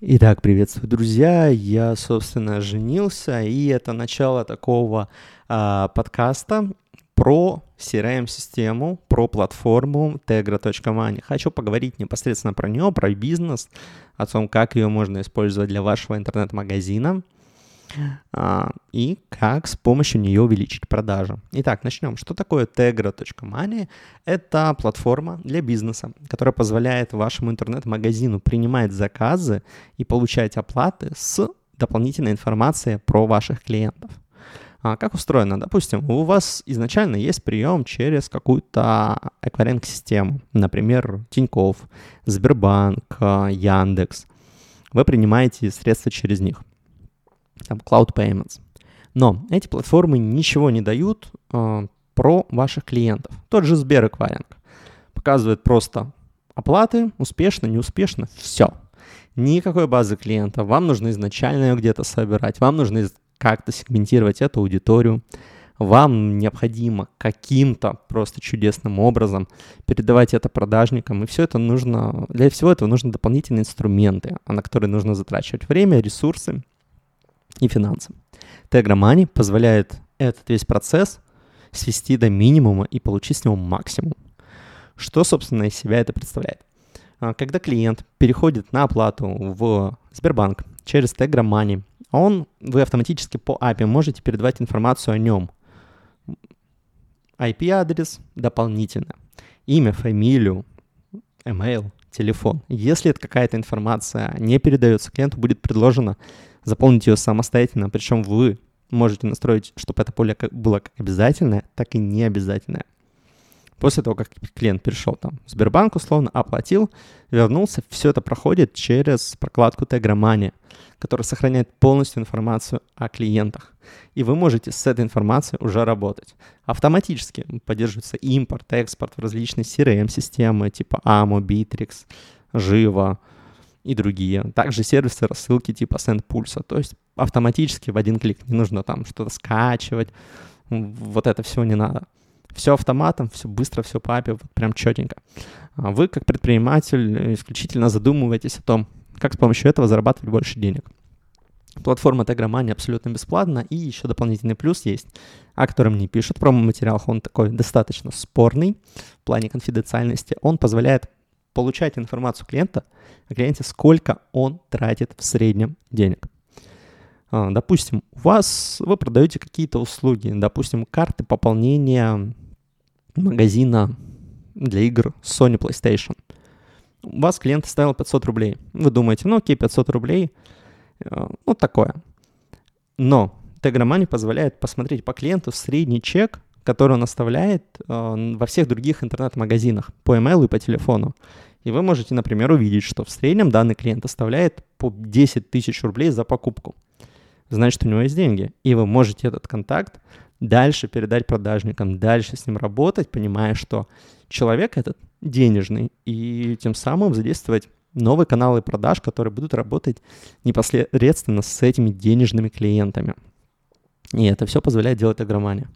Итак, приветствую, друзья. Я, собственно, женился, и это начало такого а, подкаста про CRM-систему, про платформу tegra.money. Хочу поговорить непосредственно про нее, про бизнес, о том, как ее можно использовать для вашего интернет-магазина и как с помощью нее увеличить продажи. Итак, начнем. Что такое tegra.money? Это платформа для бизнеса, которая позволяет вашему интернет-магазину принимать заказы и получать оплаты с дополнительной информацией про ваших клиентов. А как устроено? Допустим, у вас изначально есть прием через какую-то эквайринг-систему, например, Тинькофф, Сбербанк, Яндекс. Вы принимаете средства через них – там Cloud Payments. Но эти платформы ничего не дают э, про ваших клиентов. Тот же Сбер Эквайринг показывает просто оплаты, успешно, неуспешно, все. Никакой базы клиента. Вам нужно изначально ее где-то собирать, вам нужно как-то сегментировать эту аудиторию, вам необходимо каким-то просто чудесным образом передавать это продажникам, и все это нужно, для всего этого нужны дополнительные инструменты, на которые нужно затрачивать время, ресурсы, и финансам. Tegra Money позволяет этот весь процесс свести до минимума и получить с него максимум. Что, собственно, из себя это представляет? А, когда клиент переходит на оплату в Сбербанк через Tegra Money, он, вы автоматически по API можете передавать информацию о нем. IP-адрес дополнительно, имя, фамилию, email, телефон. Если это какая-то информация не передается, клиенту будет предложено заполнить ее самостоятельно, причем вы можете настроить, чтобы это поле было как обязательное, так и необязательное. После того, как клиент перешел там в Сбербанк, условно, оплатил, вернулся, все это проходит через прокладку Tegra которая сохраняет полностью информацию о клиентах. И вы можете с этой информацией уже работать. Автоматически поддерживается импорт, экспорт в различные CRM-системы типа AMO, Bittrex, Живо, и другие. Также сервисы рассылки типа SendPulse. То есть автоматически в один клик не нужно там что-то скачивать. Вот это все не надо. Все автоматом, все быстро, все по API, вот прям четенько. А вы, как предприниматель, исключительно задумываетесь о том, как с помощью этого зарабатывать больше денег. Платформа Tegra абсолютно бесплатна, и еще дополнительный плюс есть, о котором не пишут в промо-материалах. Он такой достаточно спорный в плане конфиденциальности. Он позволяет получать информацию клиента о клиенте, сколько он тратит в среднем денег. А, допустим, у вас, вы продаете какие-то услуги, допустим, карты пополнения магазина для игр Sony PlayStation. У вас клиент оставил 500 рублей. Вы думаете, ну окей, 500 рублей, э, ну такое. Но Tegra позволяет посмотреть по клиенту средний чек, который он оставляет э, во всех других интернет-магазинах по email и по телефону. И вы можете, например, увидеть, что в среднем данный клиент оставляет по 10 тысяч рублей за покупку. Значит, у него есть деньги. И вы можете этот контакт дальше передать продажникам, дальше с ним работать, понимая, что человек этот денежный, и тем самым задействовать новые каналы продаж, которые будут работать непосредственно с этими денежными клиентами. И это все позволяет делать агромания.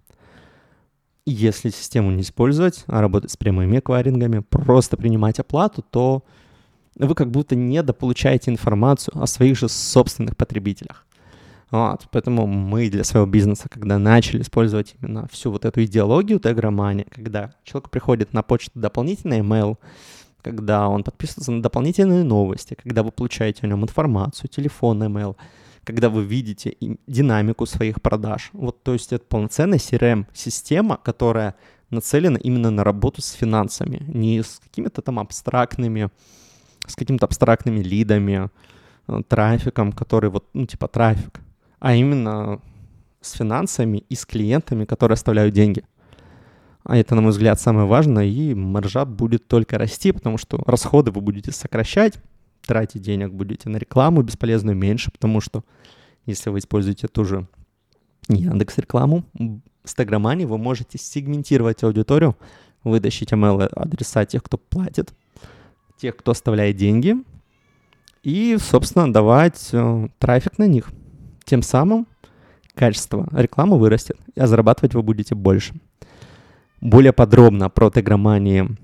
Если систему не использовать, а работать с прямыми эквайрингами, просто принимать оплату, то вы как будто недополучаете информацию о своих же собственных потребителях. Вот, поэтому мы для своего бизнеса, когда начали использовать именно всю вот эту идеологию тегромани, когда человек приходит на почту дополнительный email, когда он подписывается на дополнительные новости, когда вы получаете о нем информацию, телефон, email — когда вы видите динамику своих продаж. Вот, то есть это полноценная CRM-система, которая нацелена именно на работу с финансами, не с какими-то там абстрактными, с какими-то абстрактными лидами, э, трафиком, который вот, ну, типа трафик, а именно с финансами и с клиентами, которые оставляют деньги. А это, на мой взгляд, самое важное, и маржа будет только расти, потому что расходы вы будете сокращать, тратить денег будете на рекламу бесполезную меньше, потому что если вы используете ту же Яндекс рекламу, с Тагромани вы можете сегментировать аудиторию, вытащить email-адреса тех, кто платит, тех, кто оставляет деньги, и, собственно, давать э, трафик на них. Тем самым качество рекламы вырастет, а зарабатывать вы будете больше. Более подробно про тегромании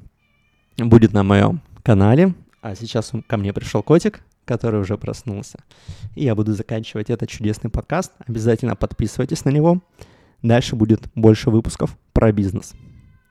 будет на моем канале. А сейчас ко мне пришел котик. который уже проснулся. И я буду заканчивать этот чудесный подкаст. Обязательно подписывайтесь на него. Дальше будет больше выпусков про бизнес.